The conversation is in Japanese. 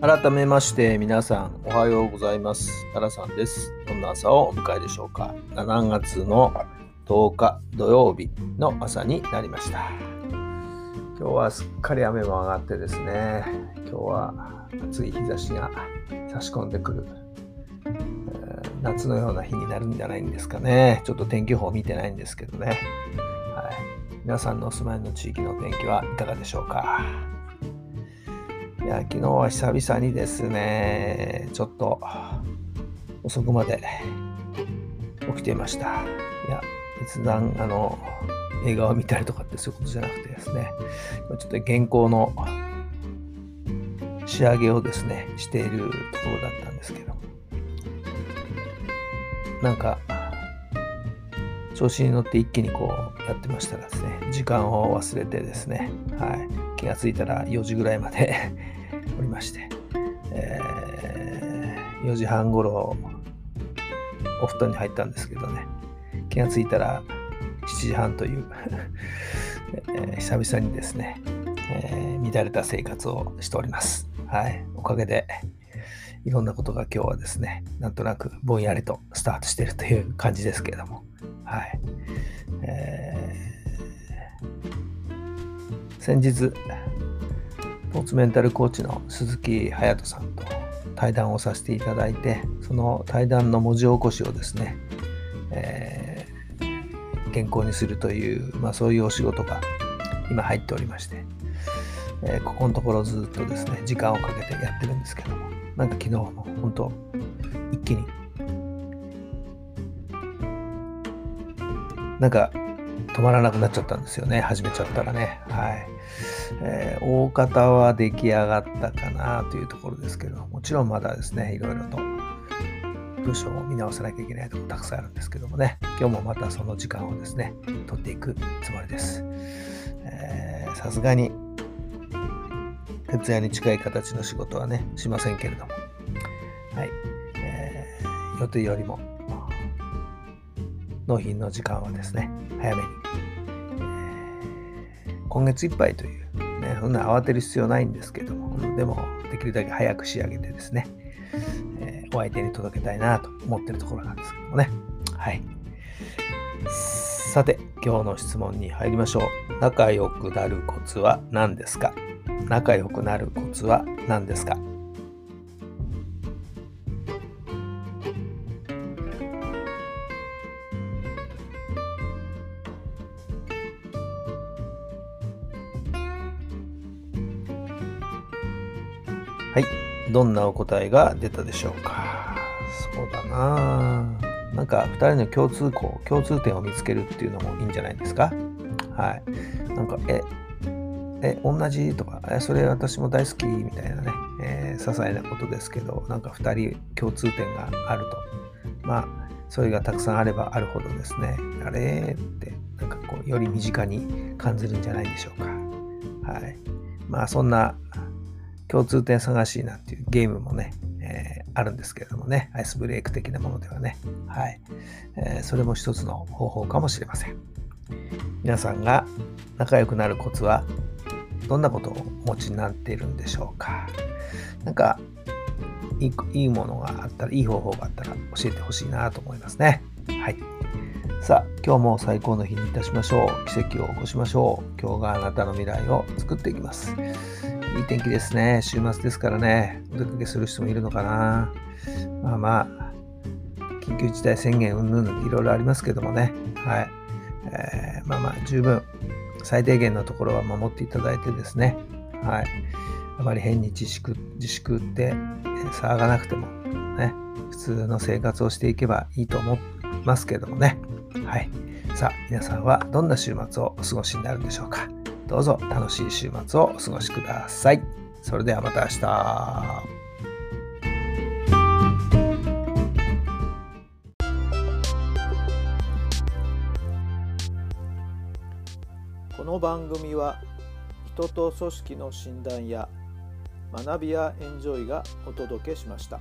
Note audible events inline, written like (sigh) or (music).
改めまして皆さんおはようございます。タラさんです。どんな朝をお迎えでしょうか。7月の10日土曜日の朝になりました。今日はすっかり雨も上がってですね、今日は暑い日差しが差し込んでくる、えー夏のような日になるんじゃないんですかね。ちょっと天気予報見てないんですけどね。はい。皆さんのお住まいの地域の天気はいかがでしょうか。いや、昨日は久々にですね、ちょっと遅くまで起きていました。いや、別段、あの、映画を見たりとかってそういうことじゃなくてですね、ちょっと原稿の仕上げをですね、しているところだったんですけど、なんか、調子に乗って一気にこうやってましたらですね、時間を忘れてですね、はい、気がついたら4時ぐらいまで (laughs) おりまして、えー4時半ごろお布団に入ったんですけどね、気がついたら7時半という、(laughs) えー久々にですね、えー乱れた生活をしております。はい、おかげでいろんなことが今日はですね、なんとなくぼんやりとスタートしているという感じですけれども、はい。えー先日、スポーツメンタルコーチの鈴木隼人さんと対談をさせていただいて、その対談の文字起こしをですね、えー原稿にするという、まあ、そういうお仕事が今入っておりまして、えーここのところずっとですね、時間をかけてやってるんですけども、なんか昨日も本当、一気に、なんか止まらなくなっちゃったんですよね、始めちゃったらね。はい。えー大方は出来上がったかなというところですけど、もちろんまだですね、いろいろと文章を見直さなきゃいけないところたくさんあるんですけどもね、今日もまたその時間をですね、取っていくつもりです。さすがに徹夜に近い形の仕事はね、しませんけれども、はい。えー予定よりも納品の時間はですね、早めに、今月いっぱいという、ね、そんな慌てる必要ないんですけども、でもできるだけ早く仕上げてですね、えーお相手に届けたいなと思ってるところなんですけどもね。はい。さて、今日の質問に入りましょう。仲良くなるコツは何ですか？仲良くなるコツは何ですか？はい。どんなお答えが出たでしょうか？そうだななんか2人の共通項、共通点を見つけるっていうのもいいんじゃないですか？はい。なんか、え、え、同じ？とか、え、それ私も大好きみたいなね、えー些細なことですけど、なんか2人共通点があると。まあ、それがたくさんあればあるほどですね、あれ？って、なんかこう、より身近に感じるんじゃないでしょうか。はい。まあ、そんな共通点探しなんていうゲームもね、えーあるんですけれどもね、アイスブレイク的なものではね、はい。えーそれも一つの方法かもしれません。皆さんが仲良くなるコツはどんなことをお持ちになっているんでしょうか？なんかいいいいものがあったらいい方法があったら教えてほしいなと思いますね。はい。さあ今日も最高の日にいたしましょう。奇跡を起こしましょう。今日があなたの未来を作っていきます。いい天気ですね週末ですからねお出かけする人もいるのかなまあまあ緊急事態宣言うんぬんいろいろありますけどもねはいえーまあまあ十分最低限のところは守っていただいてですね、はい。あまり変に自粛自粛って騒がなくても、ね、普通の生活をしていけばいいと思いますけどもね。はい。さあ、皆さんはどんな週末をお過ごしになるんでしょうか。どうぞ楽しい週末をお過ごしください。それではまた明日。この番組は人と組織の診断や学びやエンジョイがお届けしました。